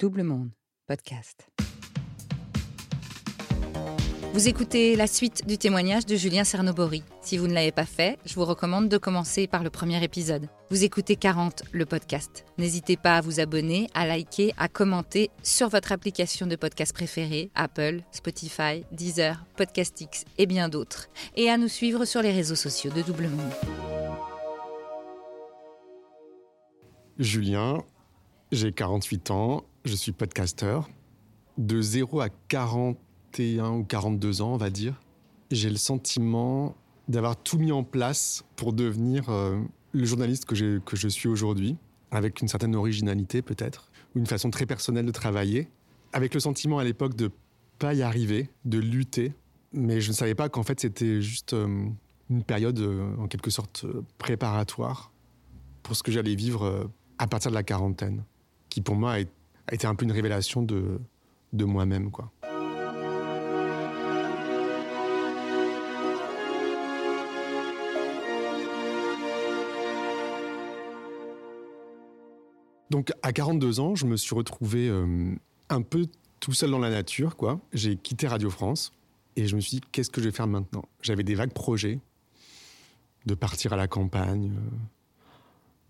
Double Monde, podcast. Vous écoutez la suite du témoignage de Julien Cernobori. Si vous ne l'avez pas fait, je vous recommande de commencer par le premier épisode. Vous écoutez 40, le podcast. N'hésitez pas à vous abonner, à liker, à commenter sur votre application de podcast préférée, Apple, Spotify, Deezer, Podcastix et bien d'autres. Et à nous suivre sur les réseaux sociaux de Double Monde. Julien, j'ai 48 ans, je suis podcasteur. De 0 à 41 ou 42 ans, on va dire, j'ai le sentiment d'avoir tout mis en place pour devenir euh, le journaliste que, que je suis aujourd'hui, avec une certaine originalité peut-être, ou une façon très personnelle de travailler, avec le sentiment à l'époque de pas y arriver, de lutter, mais je ne savais pas qu'en fait c'était juste euh, une période euh, en quelque sorte préparatoire pour ce que j'allais vivre à partir de la quarantaine, qui pour moi a été un peu une révélation de, de moi-même, quoi. Donc à 42 ans, je me suis retrouvé euh, un peu tout seul dans la nature, quoi. J'ai quitté Radio France et je me suis dit qu'est-ce que je vais faire maintenant? J'avais des vagues projets de partir à la campagne, euh,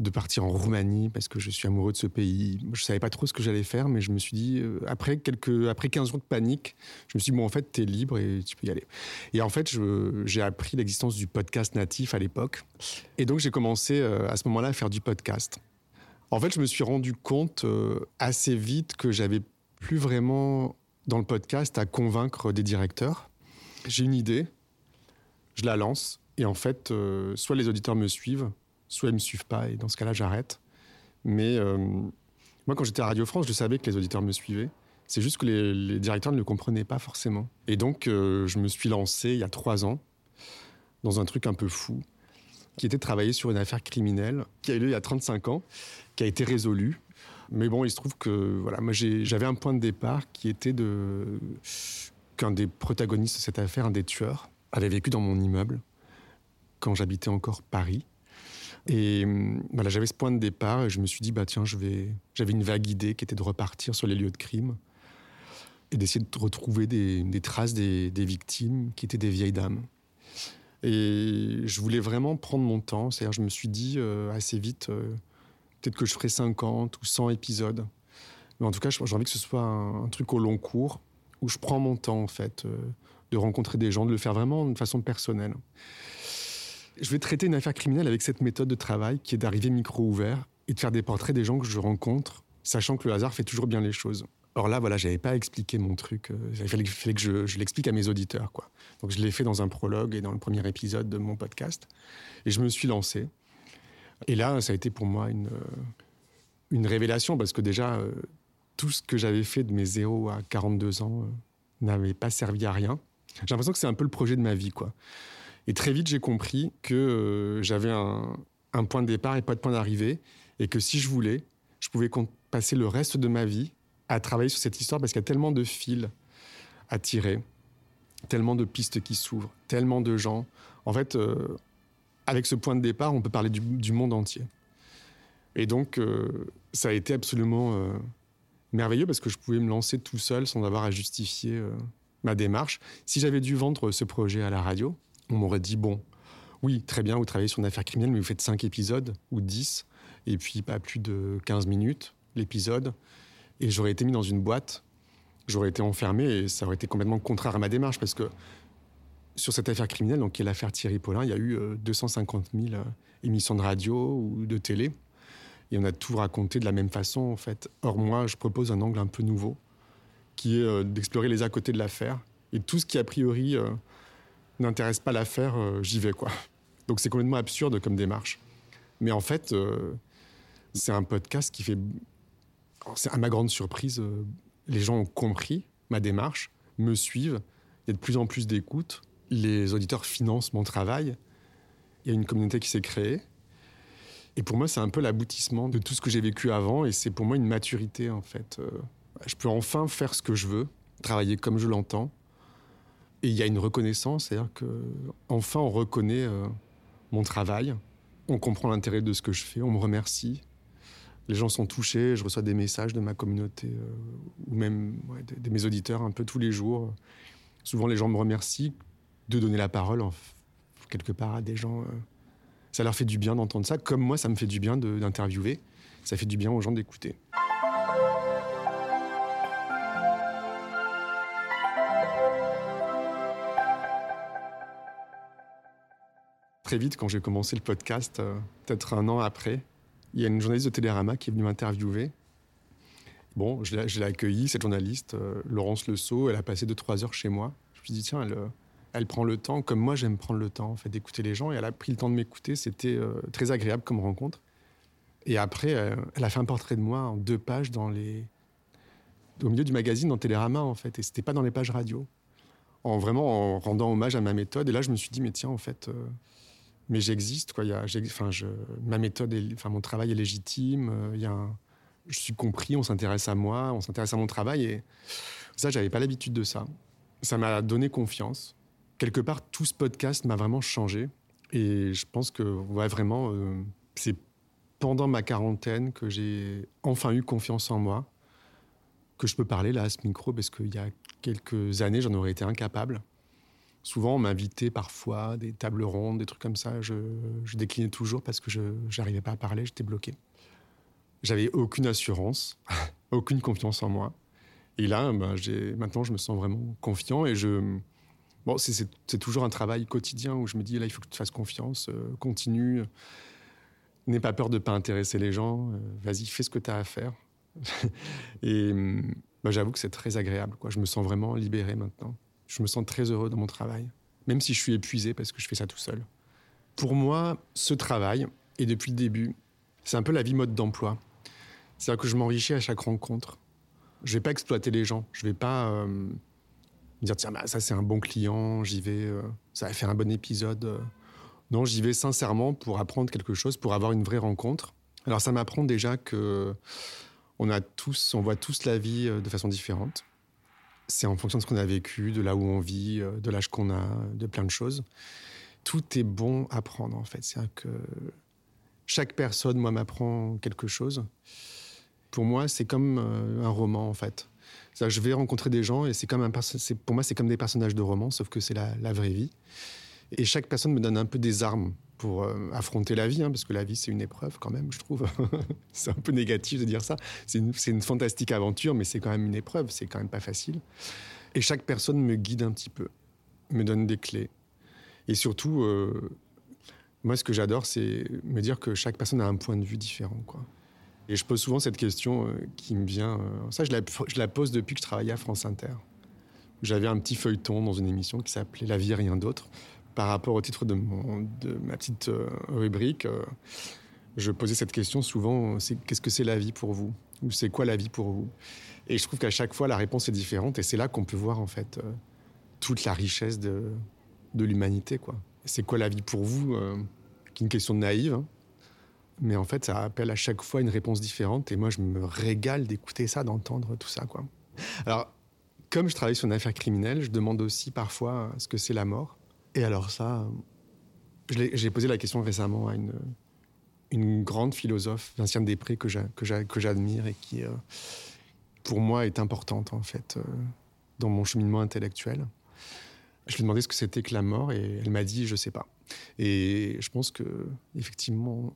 de partir en Roumanie parce que je suis amoureux de ce pays. Je savais pas trop ce que j'allais faire, mais je me suis dit, euh, après, quelques, après 15 jours de panique, je me suis dit, bon, en fait, tu es libre et tu peux y aller. Et en fait, j'ai appris l'existence du podcast natif à l'époque. Et donc, j'ai commencé euh, à ce moment-là à faire du podcast. En fait, je me suis rendu compte euh, assez vite que j'avais plus vraiment dans le podcast à convaincre des directeurs. J'ai une idée, je la lance, et en fait, soit les auditeurs me suivent, soit ils me suivent pas et dans ce cas-là j'arrête. Mais euh, moi quand j'étais à Radio France, je savais que les auditeurs me suivaient. C'est juste que les, directeurs ne le comprenaient pas forcément. Et donc euh, je me suis lancé il y a trois ans dans un truc un peu fou, qui était de travailler sur une affaire criminelle qui a eu lieu il y a 35 ans, qui a été résolue. Mais bon, il se trouve que voilà, moi j'avais un point de départ qui était de qu'un des protagonistes de cette affaire, un des tueurs, avait vécu dans mon immeuble quand j'habitais encore Paris. Et hum, voilà, j'avais ce point de départ et je me suis dit, bah tiens. J'avais une vague idée qui était de repartir sur les lieux de crime et d'essayer de retrouver des, traces des, victimes qui étaient des vieilles dames. Et je voulais vraiment prendre mon temps. C'est-à-dire, je me suis dit euh, assez vite, euh, peut-être que je ferai 50 ou 100 épisodes. Mais en tout cas, j'ai envie que ce soit un, truc au long cours où je prends mon temps, en fait, euh, de rencontrer des gens, de le faire vraiment de façon personnelle. Je vais traiter une affaire criminelle avec cette méthode de travail qui est d'arriver micro ouvert et de faire des portraits des gens que je rencontre, sachant que le hasard fait toujours bien les choses. Or là, voilà, j'avais pas expliqué mon truc. Euh, il fallait, que je, l'explique à mes auditeurs, quoi. Donc je l'ai fait dans un prologue et dans le premier épisode de mon podcast. Et je me suis lancé. Et là, ça a été pour moi une, euh, révélation parce que déjà, euh, tout ce que j'avais fait de mes 0 à 42 ans n'avait pas servi à rien. J'ai l'impression que c'est un peu le projet de ma vie, quoi. Et très vite, j'ai compris que euh, j'avais un, point de départ et pas de point d'arrivée, et que si je voulais, je pouvais passer le reste de ma vie à travailler sur cette histoire parce qu'il y a tellement de fils à tirer, tellement de pistes qui s'ouvrent, tellement de gens. En fait, euh, avec ce point de départ, on peut parler du, monde entier. Et donc, euh, ça a été absolument merveilleux parce que je pouvais me lancer tout seul sans avoir à justifier ma démarche. Si j'avais dû vendre ce projet à la radio, on m'aurait dit bon, oui, très bien, vous travaillez sur une affaire criminelle, mais vous faites 5 épisodes ou 10, et puis pas plus de 15 minutes l'épisode, et j'aurais été mis dans une boîte, j'aurais été enfermé, et ça aurait été complètement contraire à ma démarche, parce que sur cette affaire criminelle, donc qui est l'affaire Thierry Paulin, il y a eu 250 euh, 000 euh, émissions de radio ou de télé, et on a tout raconté de la même façon, en fait. Or, moi, je propose un angle un peu nouveau, qui est euh, d'explorer les à côté de l'affaire, et tout ce qui, a priori, n'intéresse pas l'affaire, euh, j'y vais, quoi. Donc c'est complètement absurde comme démarche. Mais en fait, euh, c'est un podcast qui fait. À ma grande surprise, euh, les gens ont compris ma démarche, me suivent, il y a de plus en plus d'écoute, les auditeurs financent mon travail, il y a une communauté qui s'est créée. Et pour moi, c'est un peu l'aboutissement de tout ce que j'ai vécu avant, et c'est pour moi une maturité, en fait. je peux enfin faire ce que je veux, travailler comme je l'entends, et il y a une reconnaissance, c'est-à-dire que enfin on reconnaît euh, mon travail, on comprend l'intérêt de ce que je fais, on me remercie. les gens sont touchés, je reçois des messages de ma communauté euh, ou même de, mes auditeurs un peu tous les jours. Souvent, les gens me remercient de donner la parole quelque part à des gens. Euh, ça leur fait du bien d'entendre ça, comme moi, ça me fait du bien d'interviewer. Ça fait du bien aux gens d'écouter. Très vite, quand j'ai commencé le podcast, euh, peut-être un an après, il y a une journaliste de Télérama qui est venue m'interviewer. Bon, je l'ai accueillie, cette journaliste, euh, Laurence Le Sceau, elle a passé 2-3 heures chez moi. Je me suis dit, tiens, elle, elle prend le temps, comme moi j'aime prendre le temps en fait, d'écouter les gens, et elle a pris le temps de m'écouter, c'était euh, très agréable comme rencontre. Et après, euh, elle a fait un portrait de moi en deux pages dans les... au milieu du magazine dans Télérama en fait, et c'était pas dans les pages radio. En vraiment en rendant hommage à ma méthode, et là je me suis dit, mais tiens, en fait, euh, mais j'existe, quoi. Y a, enfin, ma méthode, enfin, mon travail est légitime, il y a je suis compris, on s'intéresse à moi, on s'intéresse à mon travail, et ça, j'avais pas l'habitude de ça. Ça m'a donné confiance quelque part, tout ce podcast m'a vraiment changé. Et je pense que, vraiment, euh, c'est pendant ma quarantaine que j'ai enfin eu confiance en moi, que je peux parler là à ce micro, parce qu'il y a quelques années, j'en aurais été incapable. Souvent, on m'invitait parfois des tables rondes, des trucs comme ça. Je, déclinais toujours parce que je n'arrivais pas à parler, j'étais bloqué. J'avais aucune assurance, aucune confiance en moi. Et là, ben, maintenant, je me sens vraiment confiant et je, Bon, c'est toujours un travail quotidien où je me dis, là, il faut que tu fasses confiance, euh, continue, n'aie pas peur de ne pas intéresser les gens, euh, vas-y, fais ce que tu as à faire. et hum, bah, j'avoue que c'est très agréable. Quoi. Je me sens vraiment libéré maintenant. Je me sens très heureux dans mon travail, même si je suis épuisé parce que je fais ça tout seul. Pour moi, ce travail, et depuis le début, c'est un peu la vie mode d'emploi. C'est-à-dire que je m'enrichis à chaque rencontre. Je vais pas exploiter les gens. Je vais pas... Euh, me dire tiens bah, ça c'est un bon client, j'y vais, euh, ça va faire un bon épisode. Euh. Non, j'y vais sincèrement pour apprendre quelque chose, pour avoir une vraie rencontre. Alors ça m'apprend déjà que on a tous, on voit tous la vie de façon différente. C'est en fonction de ce qu'on a vécu, de là où on vit, de l'âge qu'on a, de plein de choses. Tout est bon à prendre en fait. C'est que chaque personne, moi, m'apprend quelque chose. Pour moi, c'est comme un roman en fait je vais rencontrer des gens et c'est comme un pour moi c'est comme des personnages de roman, sauf que c'est la, vraie vie. Et chaque personne me donne un peu des armes pour euh, affronter la vie, hein, parce que la vie c'est une épreuve quand même, je trouve. c'est un peu négatif de dire ça. C'est une, fantastique aventure, mais c'est quand même une épreuve, c'est quand même pas facile. Et chaque personne me guide un petit peu, me donne des clés. Et surtout, euh, moi ce que j'adore, c'est me dire que chaque personne a un point de vue différent. Et je pose souvent cette question euh, qui me vient. Ça, je la, je la, pose depuis que je travaillais à France Inter. J'avais un petit feuilleton dans une émission qui s'appelait La vie et rien d'autre. Par rapport au titre de, ma petite euh, rubrique, je posais cette question souvent c'est, qu'est-ce que c'est la vie pour vous? Ou c'est quoi la vie pour vous? Et je trouve qu'à chaque fois, la réponse est différente. Et c'est là qu'on peut voir, en fait, toute la richesse de, l'humanité. Quoi. C'est quoi la vie pour vous Qui est une question naïve. Hein. Mais en fait, ça appelle à chaque fois une réponse différente. Et moi, je me régale d'écouter ça, d'entendre tout ça. Alors, comme je travaille sur une affaire criminelle, je demande aussi parfois ce que c'est la mort. Et alors ça, j'ai posé la question récemment à une, grande philosophe, Vinciane Després, que j'admire et qui, euh, pour moi, est importante, en fait, euh, dans mon cheminement intellectuel. Je lui ai demandé ce que c'était que la mort et elle m'a dit, je sais pas. Et je pense que, effectivement,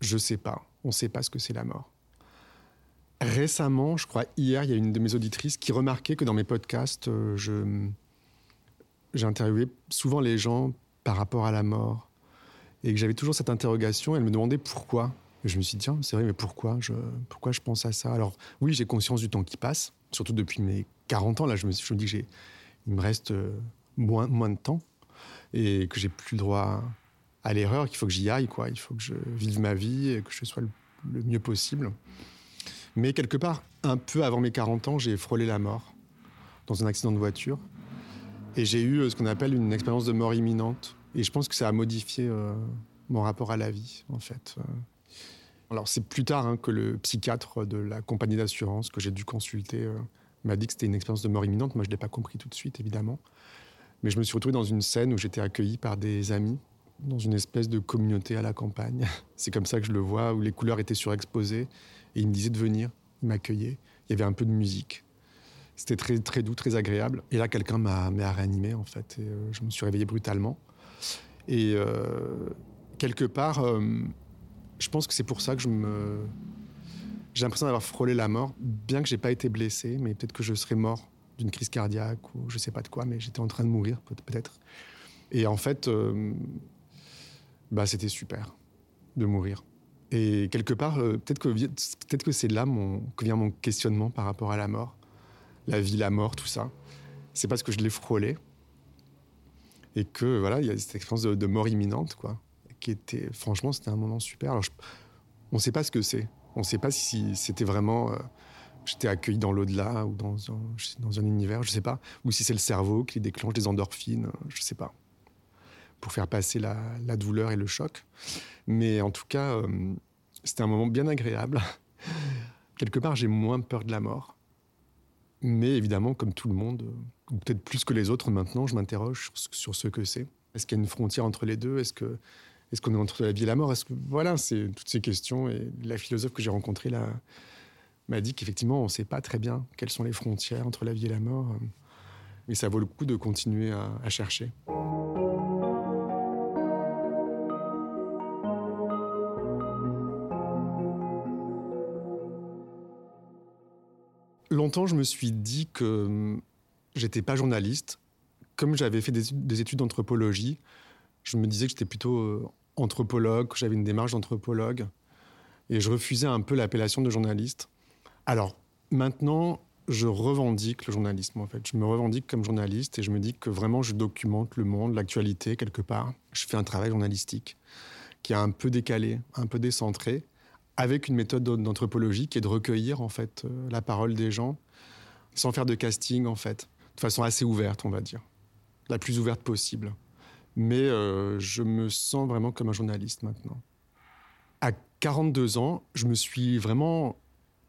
je sais pas. On ne sait pas ce que c'est la mort. Récemment, je crois hier, il y a une de mes auditrices qui remarquait que dans mes podcasts, euh, je j'interviewais souvent les gens par rapport à la mort et que j'avais toujours cette interrogation. Elle me demandait pourquoi. Et je me suis dit tiens, c'est vrai, mais pourquoi je pourquoi je pense à ça? Alors oui, j'ai conscience du temps qui passe, surtout depuis mes 40 ans. Là, je me, je me dis que j'ai il me reste euh, moins moins de temps et que j'ai plus le droit à l'erreur, qu'il faut que j'y aille, quoi. Il faut que je vive ma vie et que je sois le, mieux possible. Mais quelque part, un peu avant mes 40 ans, j'ai frôlé la mort dans un accident de voiture. Et j'ai eu euh, ce qu'on appelle une expérience de mort imminente. Et je pense que ça a modifié euh, mon rapport à la vie, en fait. Euh. Alors, c'est plus tard hein, que le psychiatre de la compagnie d'assurance que j'ai dû consulter m'a dit que c'était une expérience de mort imminente. Moi, je ne l'ai pas compris tout de suite, évidemment. Mais je me suis retrouvé dans une scène où j'étais accueilli par des amis dans une espèce de communauté à la campagne. C'est comme ça que je le vois, où les couleurs étaient surexposées. Et il me disait de venir, il m'accueillait. Il y avait un peu de musique. C'était très, très doux, très agréable. Et là, quelqu'un m'a, réanimé, en fait. Et, euh, je me suis réveillé brutalement. Et euh, quelque part, euh, je pense que c'est pour ça que je me. J'ai l'impression d'avoir frôlé la mort, bien que j'ai pas été blessé, mais peut-être que je serais mort d'une crise cardiaque ou je sais pas de quoi, mais j'étais en train de mourir peut-être. Et en fait, bah, c'était super de mourir. Et quelque part, peut-être que, peut que c'est là mon, que vient mon questionnement par rapport à la mort la vie, la mort, tout ça. C'est parce que je l'ai frôlé et que voilà, il y a cette expérience de, mort imminente, quoi, qui était, franchement, c'était un moment super. Alors, on ne sait pas ce que c'est. On ne sait pas si c'était vraiment, euh, j'étais accueilli dans l'au-delà ou dans un, univers, je ne sais pas, ou si c'est le cerveau qui déclenche des endorphines, je ne sais pas, pour faire passer la, douleur et le choc. Mais en tout cas, euh, c'était un moment bien agréable. Quelque part, j'ai moins peur de la mort. Mais évidemment, comme tout le monde, ou peut-être plus que les autres maintenant, je m'interroge sur, ce que c'est. Est-ce qu'il y a une frontière entre les deux? Est-ce que est-ce qu'on est entre la vie et la mort? Est-ce que voilà, c'est toutes ces questions. Et la philosophe que j'ai rencontrée là m'a dit qu'effectivement, on ne sait pas très bien quelles sont les frontières entre la vie et la mort. Mais ça vaut le coup de continuer à chercher. Je me suis dit que hum, j'étais pas journaliste. Comme j'avais fait des, études d'anthropologie, je me disais que j'étais plutôt euh, anthropologue, que j'avais une démarche d'anthropologue. Et je refusais un peu l'appellation de journaliste. Alors, maintenant, je revendique le journalisme, en fait. Je me revendique comme journaliste et je me dis que vraiment, je documente le monde, l'actualité, quelque part. Je fais un travail journalistique qui est un peu décalé, un peu décentré avec une méthode d'anthropologie qui est de recueillir en fait euh, la parole des gens sans faire de casting en fait, de façon assez ouverte on va dire, la plus ouverte possible. Mais euh, je me sens vraiment comme un journaliste maintenant. À 42 ans, je me suis vraiment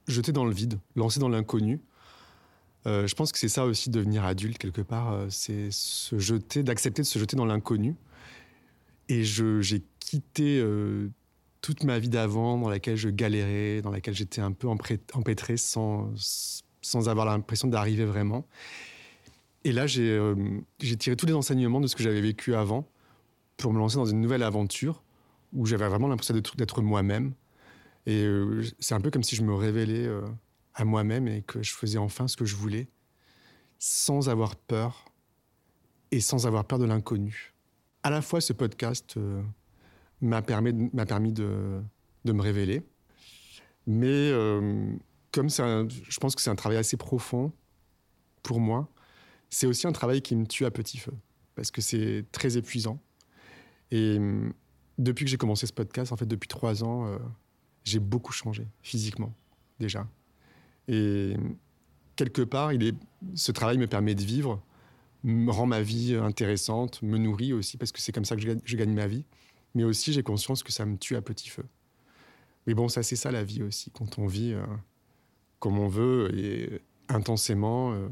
jeté dans le vide, lancé dans l'inconnu. Euh, je pense que c'est ça aussi devenir adulte quelque part, c'est se jeter, d'accepter de se jeter dans l'inconnu. Et j'ai quitté toute ma vie d'avant dans laquelle je galérais, dans laquelle j'étais un peu empêtré sans, sans avoir l'impression d'arriver vraiment. Et là, euh, j'ai tiré tous les enseignements de ce que j'avais vécu avant pour me lancer dans une nouvelle aventure où j'avais vraiment l'impression d'être moi-même. Et euh, c'est un peu comme si je me révélais euh, à moi-même et que je faisais enfin ce que je voulais sans avoir peur et sans avoir peur de l'inconnu. À la fois, ce podcast m'a permis, de, de, me révéler. Mais comme c'est je pense que c'est un travail assez profond pour moi, c'est aussi un travail qui me tue à petit feu parce que c'est très épuisant. Et euh, depuis que j'ai commencé ce podcast, en fait, depuis trois ans, euh, j'ai beaucoup changé physiquement déjà. Et quelque part, il est, ce travail me permet de vivre, me rend ma vie intéressante, me nourrit aussi parce que c'est comme ça que je gagne ma vie. Mais aussi, j'ai conscience que ça me tue à petit feu. Mais bon, ça, c'est ça la vie aussi. Quand on vit euh, comme on veut et intensément, euh,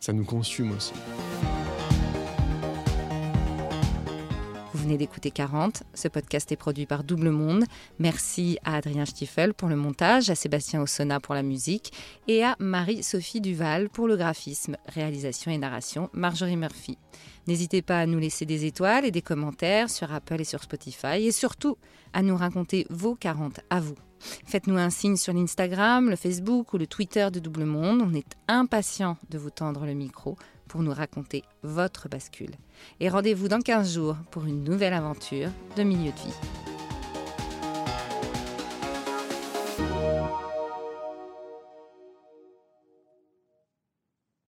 ça nous consume aussi. Venez d'écouter 40. Ce podcast est produit par Double Monde. Merci à Adrien Stiefel pour le montage, à Sébastien Ossona pour la musique et à Marie-Sophie Duval pour le graphisme, réalisation et narration, Marjorie Murphy. N'hésitez pas à nous laisser des étoiles et des commentaires sur Apple et sur Spotify et surtout à nous raconter vos 40 à vous. Faites-nous un signe sur l'Instagram, le Facebook ou le Twitter de Double Monde. On est impatient de vous tendre le micro pour nous raconter votre bascule. Et rendez-vous dans 15 jours pour une nouvelle aventure de milieu de vie.